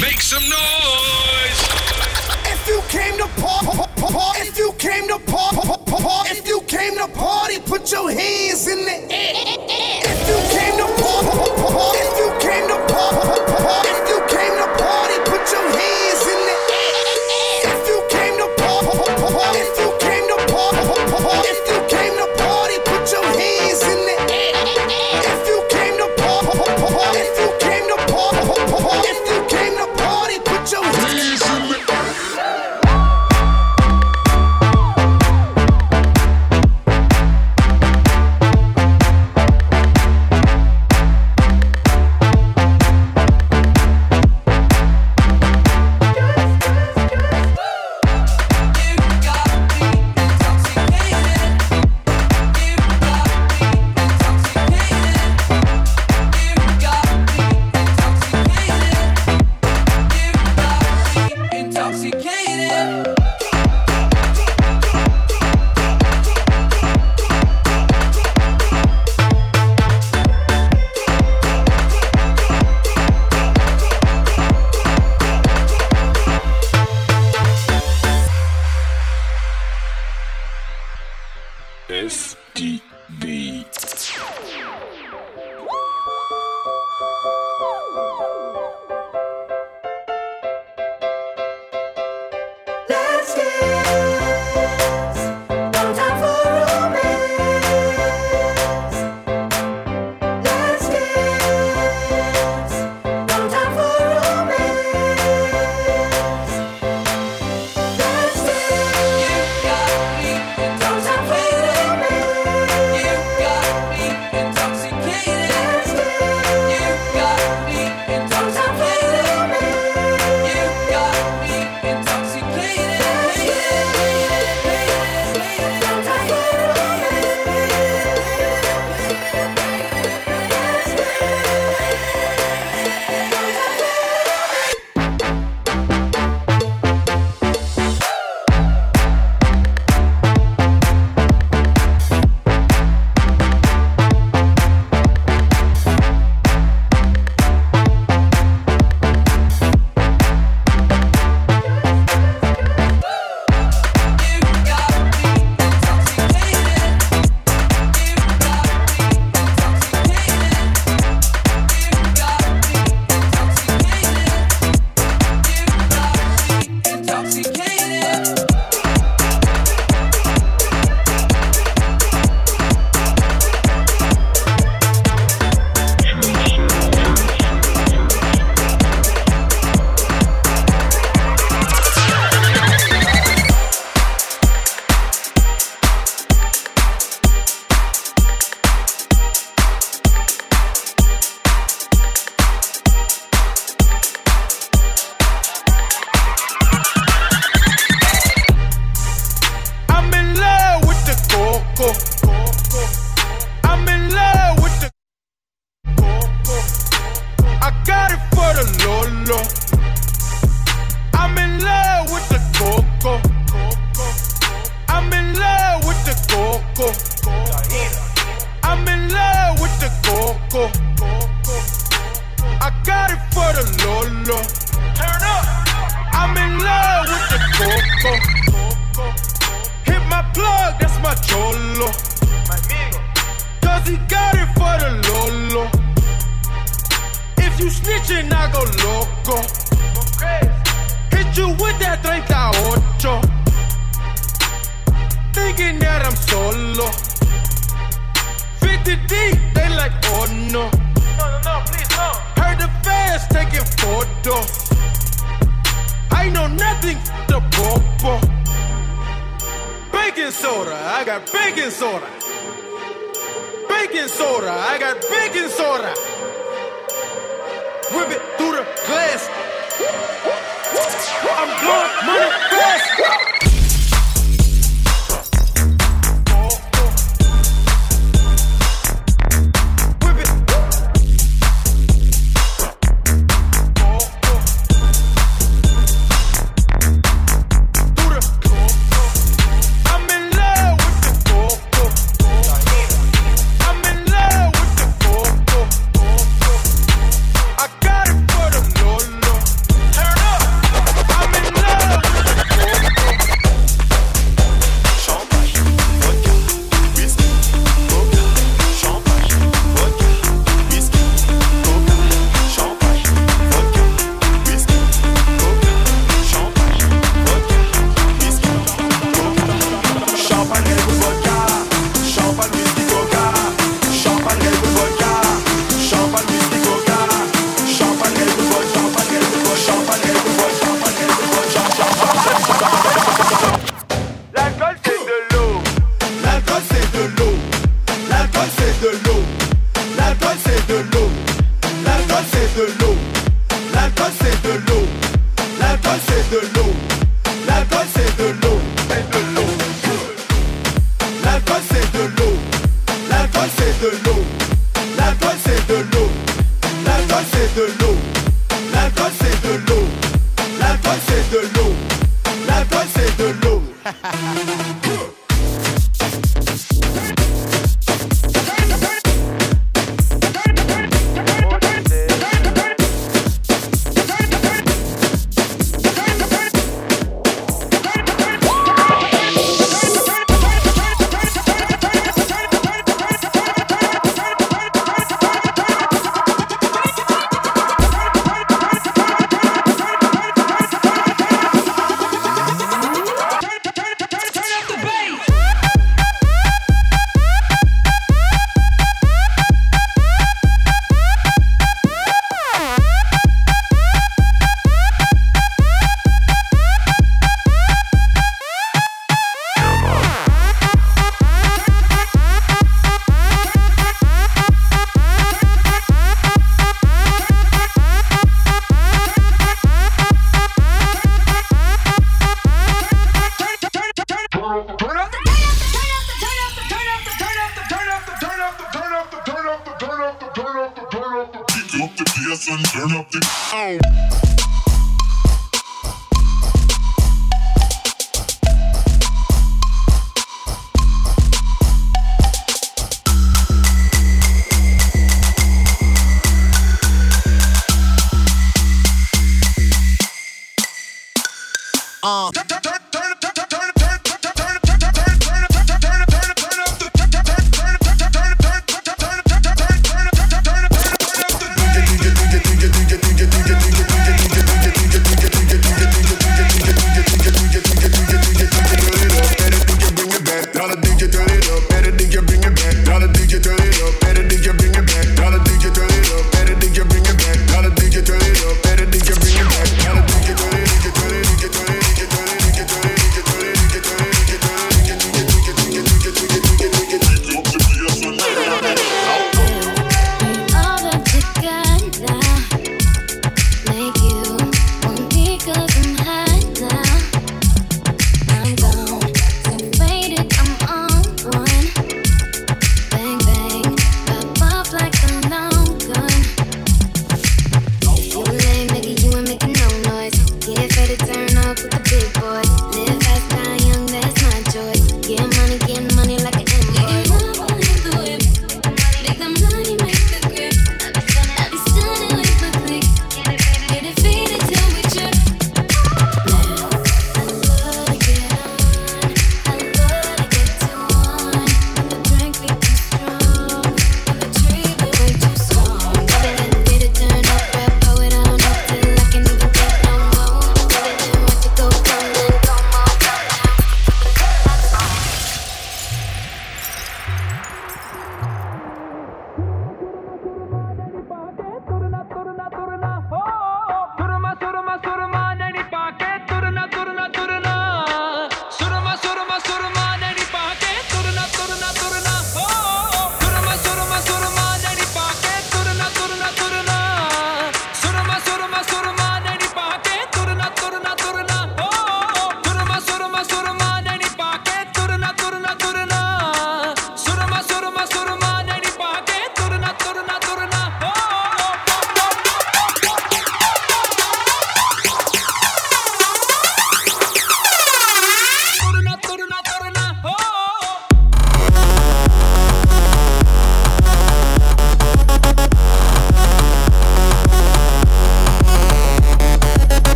Make some noise! If you came to party, if you came to party, if you came to party, put your hands in the air. If you came to party, if you came to party.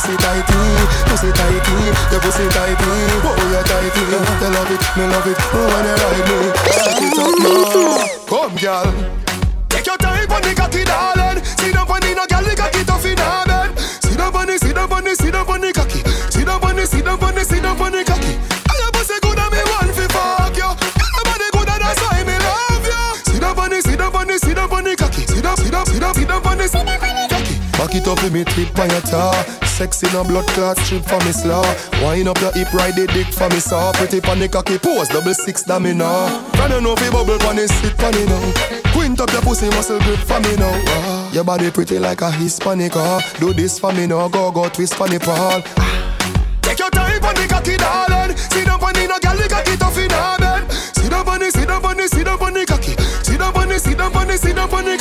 pussy tighty, pussy tighty, your pussy tightly. Oh, you're tighty, You love it, me love it. Oh, when you ride me. Sexy no blood clot trip for me slow. Wine up your hip, ride the dick for me saw. Pretty pan cocky pose, double six that me now. Can you know you bubble pan it, sit pan now. Quint up your pussy muscle grip for me now. Ah, your body pretty like a Hispanic ah. Do this for me now, go go twist for me pal. Ah, take your time pan the cocky darling. See the pan no gyal the cocky tough in a bed. Sit down the, sit see the, sit cocky. See the cocky. see the, sit see the, sit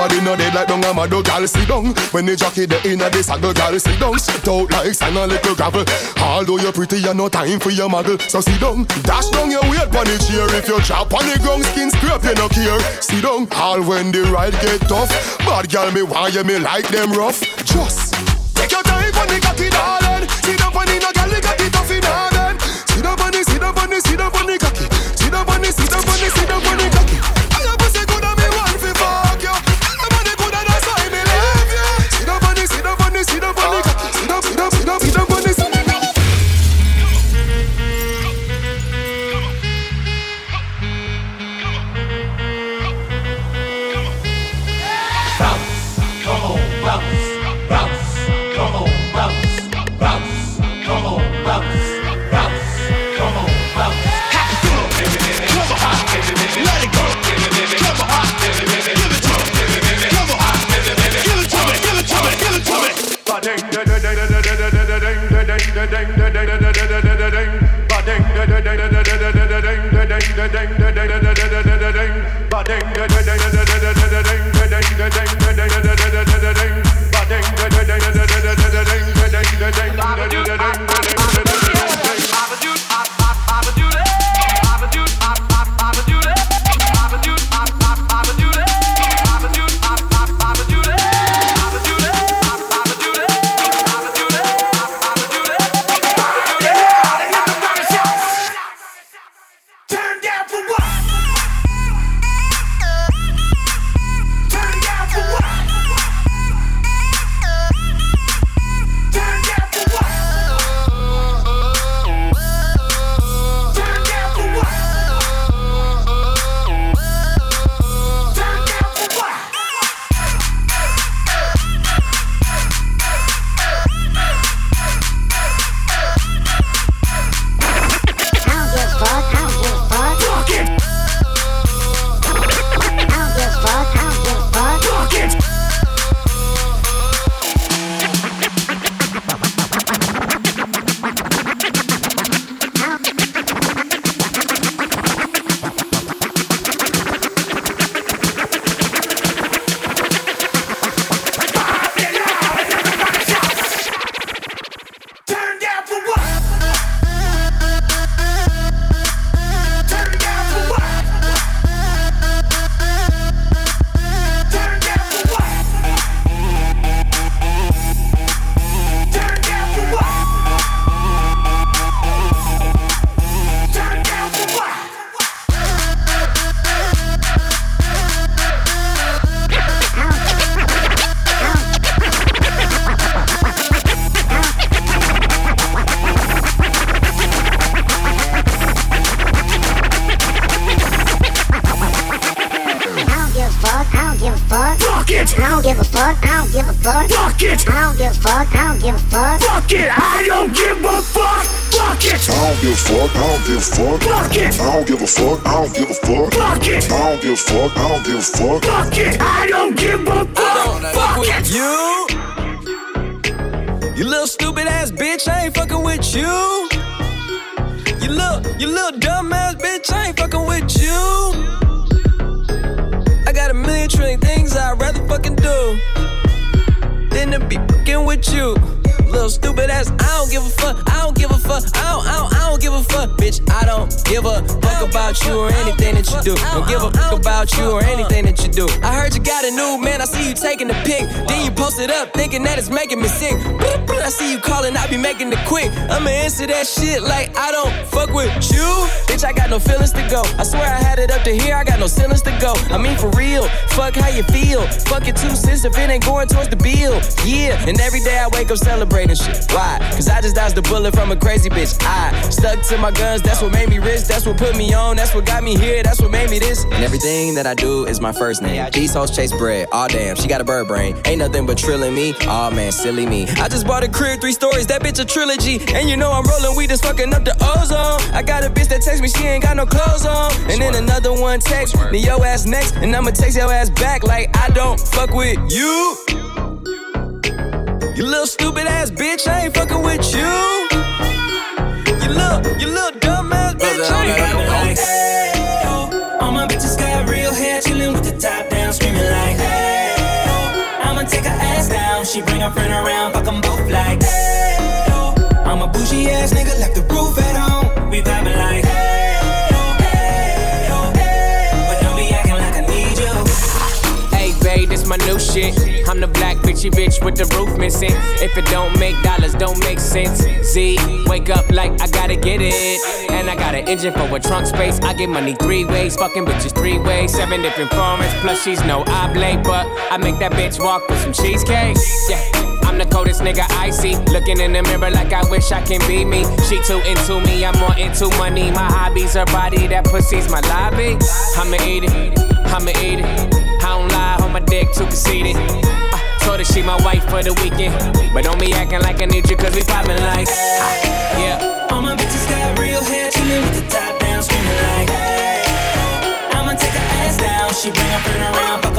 body no dead like down a mad gal sit dung. When the jockey the inner this saddle gal sit dung. Stripped out like sand a little gravel. Although you're pretty, you no time for your muggle. So sit dung. dash down your weight on the chair. If you chop on the ground, skin scrape, you no care. Sit dung. all when the ride get tough. Bad gal me why you me like them rough. Just I'ma that shit like I don't fuck with you. Bitch, I got no feelings to go. I swear I had it up to here, I got no ceilings to go. I mean, for real, fuck how you feel. Fuck your two cents if it ain't going towards the bill. Yeah, and every day I wake up celebrating shit. Why? Cause I just dodged the bullet from a crazy bitch. I stuck to my guns, that's what made me rich. That's what put me on, that's what got me here, that's what made me this. And everything that I do is my first name. These hoes chase bread. Aw, damn, she got a bird brain. Ain't nothing but trilling me. Aw, man, silly me. I just bought a crib, three stories, that bitch a trilogy. And you know I'm rolling weed that's fucking up the ozone. I got a bitch that text me, she ain't got no clothes on. And then another one text me, yo ass next. And I'ma text your ass back like I don't fuck with you. You little stupid ass bitch, I ain't fucking with you. You little, you little dumb ass bitch, I ain't fucking with you. All my bitches got real hair, chillin' with the top down, screaming like, hey, oh. I'ma take her ass down. She bring her friend around, Bougie ass nigga, left the roof at home. We vibing like, hey, oh, hey, oh, hey. Babe, this my new shit. I'm the black bitchy bitch with the roof missing. If it don't make dollars, don't make sense. Z, wake up like I gotta get it. And I got an engine for a trunk space. I get money three ways, fucking bitches three ways. Seven different formats, plus she's no oblate. But I make that bitch walk with some cheesecake. Yeah. I'm the coldest nigga I see. Looking in the mirror like I wish I can be me. She too into me, I'm more into money. My hobbies, her body, that pussy's my lobby. I'ma eat it, I'ma eat it. I don't lie, hold my dick too conceited. I told her she my wife for the weekend. But don't be acting like I need you, cause we poppin' like. ah, yeah. All my bitches got real hair, chillin' with the top down, screaming like. I'ma take her ass down. She bring her friend around, fuck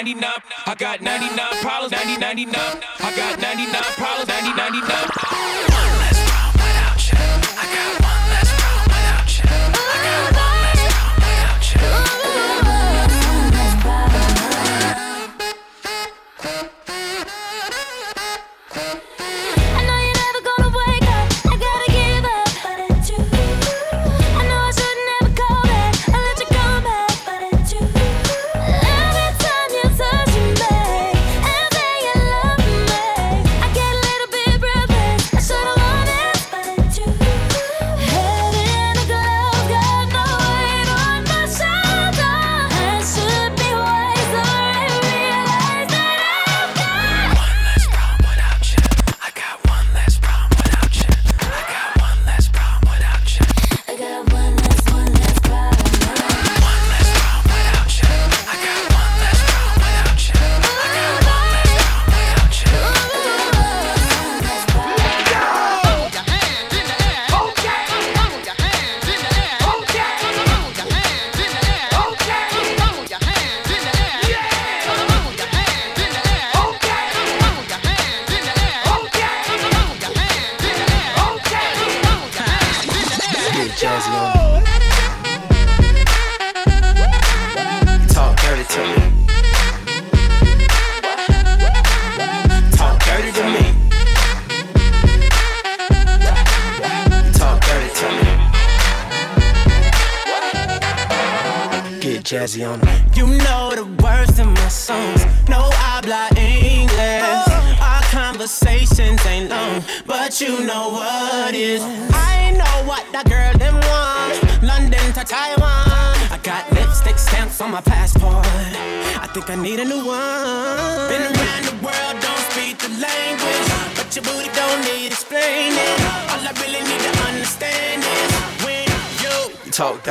99. I got 99 problems, 90, 99. 99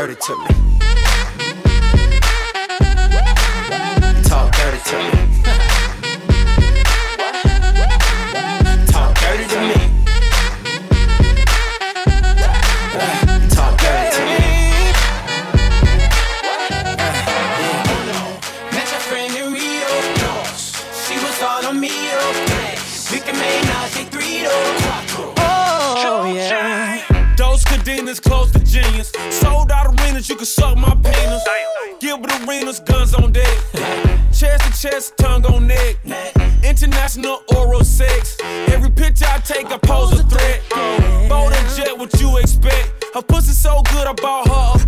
it to me. expect? Her pussy so good, I bought her a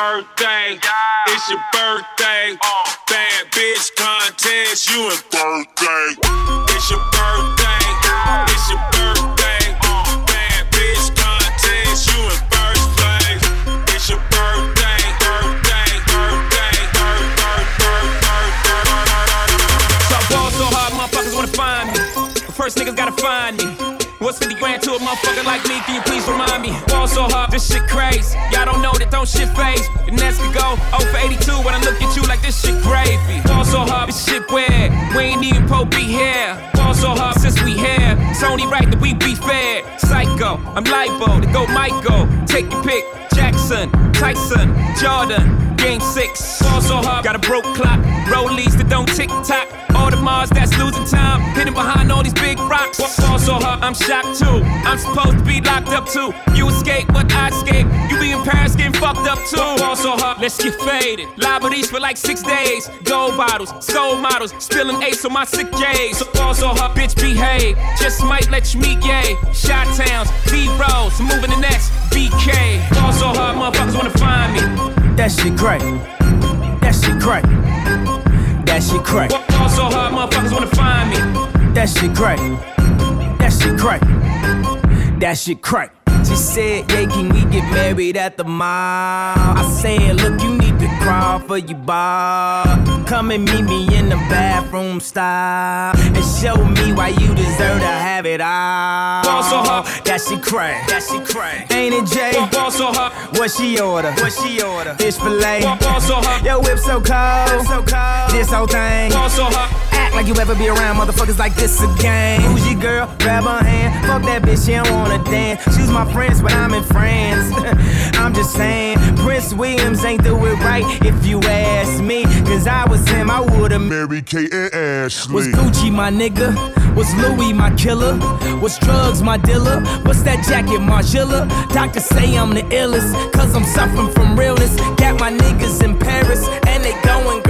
It's your birthday. It's your birthday. Bad bitch contest, you in birthday. It's your birthday. It's your birthday. Uh. Bad bitch contest, you first place. It's your birthday. Birthday. Birthday. Birth, birth, birth, birth, birth, So I ball so hard, motherfuckers wanna find me. First niggas gotta find me. What's 50 grand to a motherfucker like me? Can you please remind me? Ball so hard, shit crazy. Y'all don't know that don't shit phase. And Nets could go 0 for 82 when I look at you like this shit gravy. Ball so hard, this shit weird. We ain't even po be here. Ball so hard since we here. It's only right that we be fair. Psycho, I'm libo to go Michael. Take your pick. Jackson, Tyson, Jordan, Game six. Also so hard, got a broke clock. Rollies that don't tick tock. Audemars that's losing time. Hidden behind all these big rocks. Ball so hard, I'm shocked too. I'm supposed to be locked up too. You escape, but I escape. You be Paris getting fucked up too. Ball so hard, let's get faded. Liberties for like six days. Gold bottles, soul models, spilling ace on my sick days. So ball so hard, bitch behave. Just might let you meet gay. Shot towns, B rolls, moving the next BK. Ball so hard, motherfuckers wanna find me. That shit crack. That shit crack. That shit crack. Ball so hard, motherfuckers wanna find me. That shit crack. That shit crack. That shit crack. She said, yeah, can we get married at the mall? I said, look, you need to crawl for your bar. Come and meet me in the bathroom style and show me why you deserve to have it all. Ball so hard. That shit crack. That shit crack. Ain't it, Jay? Ball so hard. What she order? What she order? Fish fillet. Ball so hard. Yo, whip so cold. so cold. This whole thing. Ball so hard. Act like you ever be around motherfuckers like this again. Who's your girl? Grab her hand. Fuck that bitch, she don't wanna dance. She's my friends, but I'm in France. I'm just saying, Prince Williams ain't do it right if you ask me. Cause I was him, I would've Mary Kate and Ashley. was Gucci my nigga? Was Louis my killer? Was drugs my dealer? What's that jacket, Margiela? Doctors say I'm the illest, cause I'm suffering from realness. Got my niggas in Paris, and they going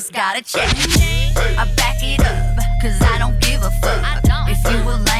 just gotta check. I back it up, cause I don't give a fuck. If you were lame,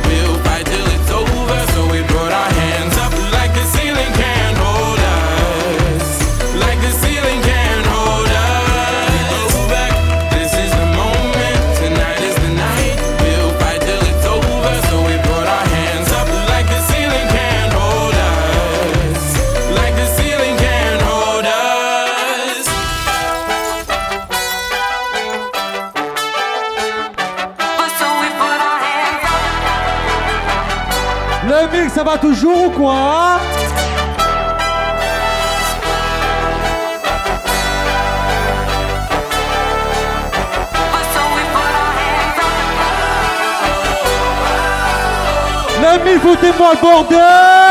ça va toujours ou quoi Let me put in my border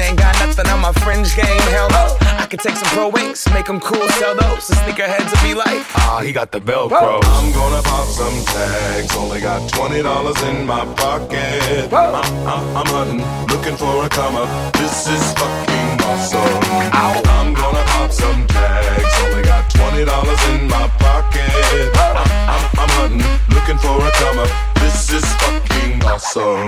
ain't got nothing on my fringe game. Hell no. I could take some pro wings, make them cool, sell those. The sneakerheads will be like, ah, he got the Velcro. I'm gonna pop some tags. Only got twenty dollars in my pocket. I'm, I'm, I'm hunting, looking for a come up. This is fucking awesome. I'm gonna pop some tags. Only got twenty dollars in my pocket. I'm, I'm, I'm hunting, looking for a come up. This is fucking awesome.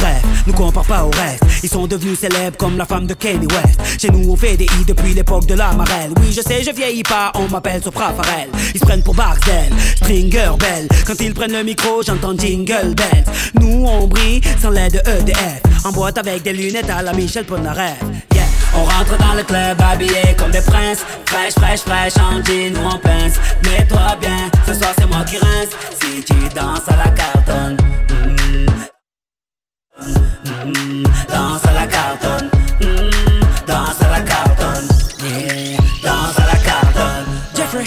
Bref, nous compare pas au reste. Ils sont devenus célèbres comme la femme de Kanye West. Chez nous, on fait des i depuis l'époque de la marelle. Oui, je sais, je vieillis pas, on m'appelle Sopra Farel. Ils se prennent pour Barcel, Stringer Bell. Quand ils prennent le micro, j'entends Jingle Bells. Nous, on brille sans l'aide de EDF. En boîte avec des lunettes à la Michel Polnareff. Yeah. On rentre dans le club habillé comme des princes Fraîche, fraîche, fraîche, en jean ou en pince Mets-toi bien, ce soir c'est moi qui rince Si tu danses à la cartonne mm, mm, Danse à la cartonne. Mm, Danse à la cartonne. Danse à la cartonne. Jeffrey.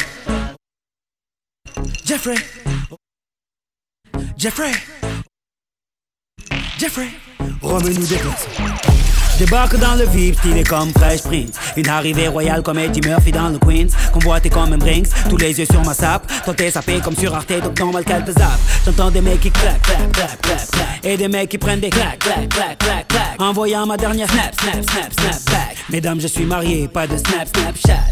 Jeffrey. Jeffrey. Jeffrey. Remets-nous des glaces Débarque dans le VIP, stylé comme Fresh Prince. Une arrivée royale comme Eddie Murphy dans le Queens. Convoité comme un Brinks, tous les yeux sur ma sape. T'es sapé comme sur Arte, donc normal qu'elle te. J'entends des mecs qui claquent, claquent, claquent, claquent, claquent. Et des mecs qui prennent des claques, claques, claques, claques, claques. Envoyant ma dernière snap, snap, snap, snap back. Mesdames, je suis marié, pas de snap, snapchat.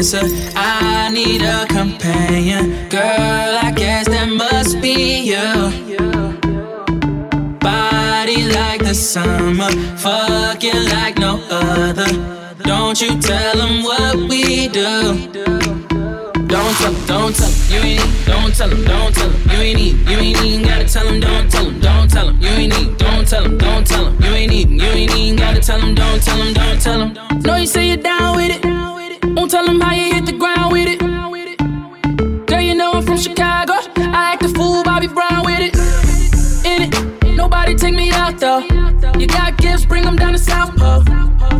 is a dancer. I need a companion. Girl, I guess that must be you. Body like the summer, fucking like no other. Don't you tell them what we do. Don't tell them, don't tell them, you ain't need, don't tell them, don't tell them, you ain't need, you ain't even gotta tell them, don't tell them, don't tell them, you ain't need, don't tell them, don't tell them, you ain't even, you ain't even gotta tell them, don't tell them, don't tell them. Know you say you're down with it, tell them how you hit the ground with it. Girl, you know I'm from Chicago, I act a fool, Bobby Brown with it. In it, nobody take me out though. You got gifts, bring them down to South Pole.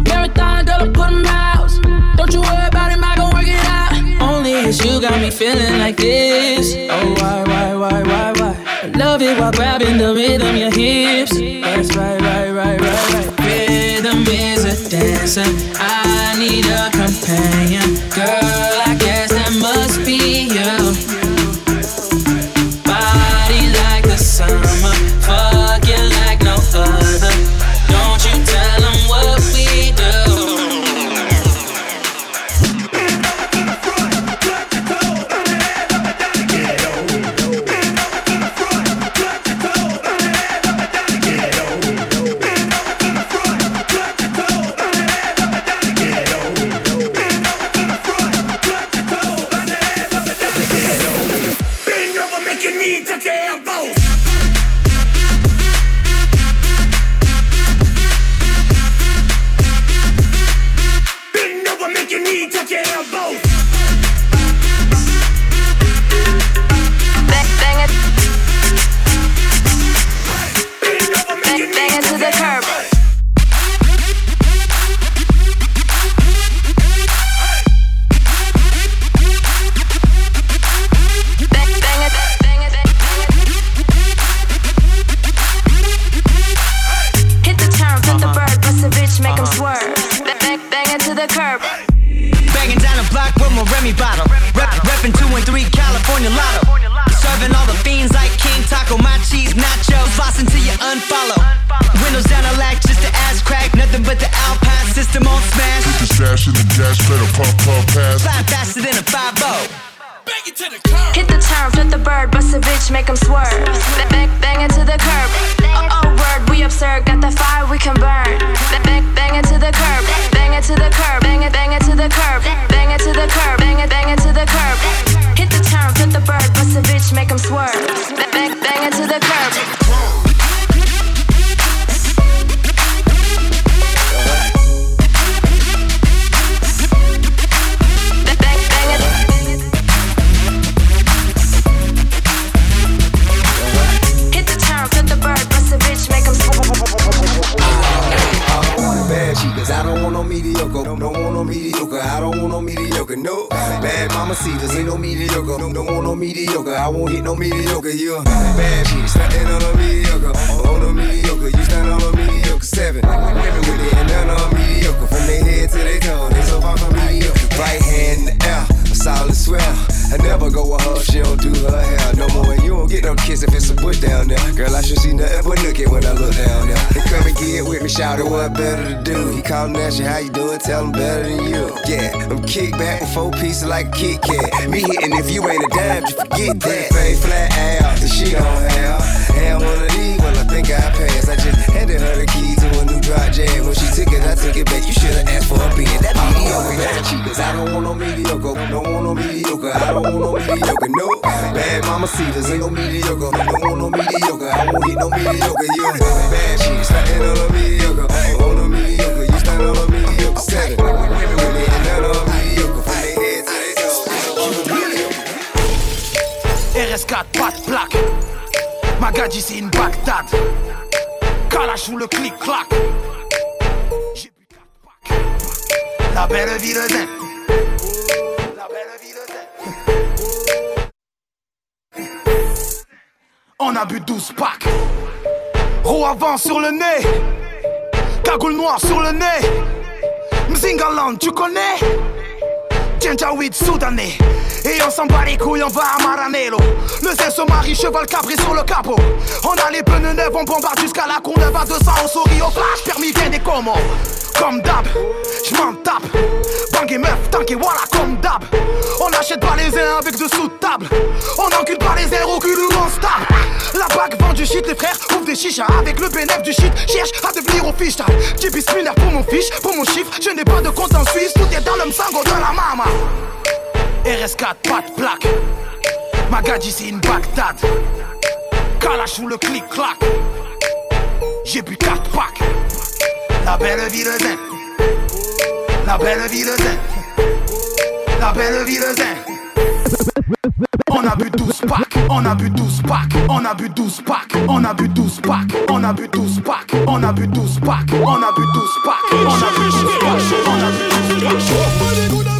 Marathon, girl, I put them out. Don't you worry about him, I gon' work it out. Only is you got me feeling like this. Oh, why, why, why, why, why? I love it while grabbing the rhythm, your hips. That's right, right, right, right, right. Rhythm is I need a companion. Pieces like a Kit Kat. Me hitting if you ain't a dime, just forget that. Fade flat ass, that she don't have. Had one of these, well, I think I passed. I just handed her the key to a new drop jam. When she took it, I took it back. You should've asked for a beat. That mediocre, bad chicas. I don't want no mediocre. Don't want no mediocre. I don't want no mediocre. No bad mama cedars ain't no mediocre. Don't want no mediocre. I won't hit no mediocre. You bad chicks standing on a mediocre. On a mediocre, you stand on a mediocre. Seven 4, pas de plaque. Magadji, c'est une Bagdad. Kalash le clic-clac. J'ai bu 4 packs. La belle ville d'Inde. La belle ville. On a bu 12 packs. Roue avant sur le nez. Cagoule noire sur le nez. Mzingaland, tu connais? Ginger soudanais. Et on s'en bat les couilles, on va à Maranello Le zé se marie, cheval cabré sur le capot On a les pneus neufs, on bombarde jusqu'à la neuve à 200 On sourit au flash, permis vient des comos Comme d'hab, j'm'en tape. Bang et meuf, tank et voilà, comme d'hab. On n'achète pas les uns avec de table. On n'encule pas les airs au cul de mon stable. La bague vend du shit, les frères ouvrent des chichas. Avec le bénéfice du shit, cherche à devenir au fiche. Bismillah pour mon fiche, pour mon chiffre. Je n'ai pas de compte en Suisse, tout est dans le sango de la mama. RS4, pas de plaque. Magadji, c'est une Bagdad. Kalash ou le clic-clac. J'ai bu 4 packs. La belle vie de zen. La belle vie de zen. La belle vie de zen. On a bu 12 packs, on a bu 12 packs, on a bu 12 packs, on a bu 12 packs, on a bu 12 packs, on a bu 12 packs, on a bu 12 packs, on a bu 12 packs, on a bu 12 It's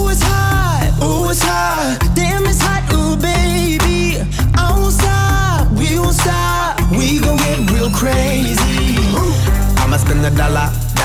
it's hot, damn, it's hot, ooh, baby. I won't stop, we won't stop, we gon' get real crazy. I'ma spend a dollar,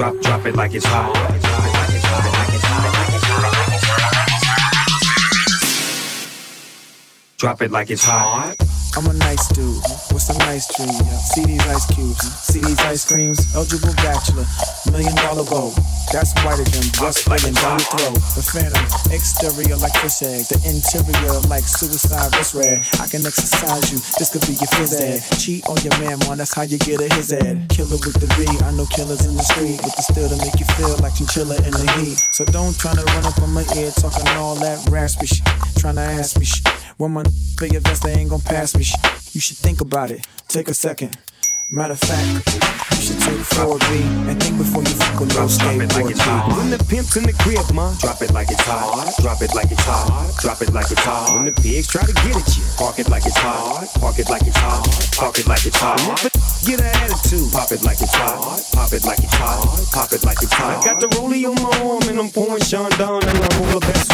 Drop, drop, it like it's hot. Drop it like it's hot. I'm a nice dude with some nice dreams. See these ice cubes, see these ice creams. Eligible bachelor, million dollar goal. That's whiter than breast filling down your throat. The phantom, exterior like fish eggs, the interior like suicide wrist red. I can exercise you, this could be your phys ed. Cheat on your man, man, that's how you get a his ad. Killer with the B, I know killers in the street with the still to make you feel like chinchilla in the heat. So don't try to run up on my ear talking all that raspy shit, trying to ask me shit. When my big events, they ain't gon' pass me shit. You should think about it. Take a second. Matter of fact, you should take 4B and think before you fuck a little skateboard G. When the pimp's in the crib, ma, drop it like it's hot. Drop it like it's hot. Drop it like it's hot. When the pigs try to get at you, park it like it's hot. Park it like it's hot. Park it like it's hot. Get an attitude. Pop it like it's hot. Pop it like it's hot. Pop it like it's hot. I got the rollie on my arm and I'm pouring Sean down and I'm all the best.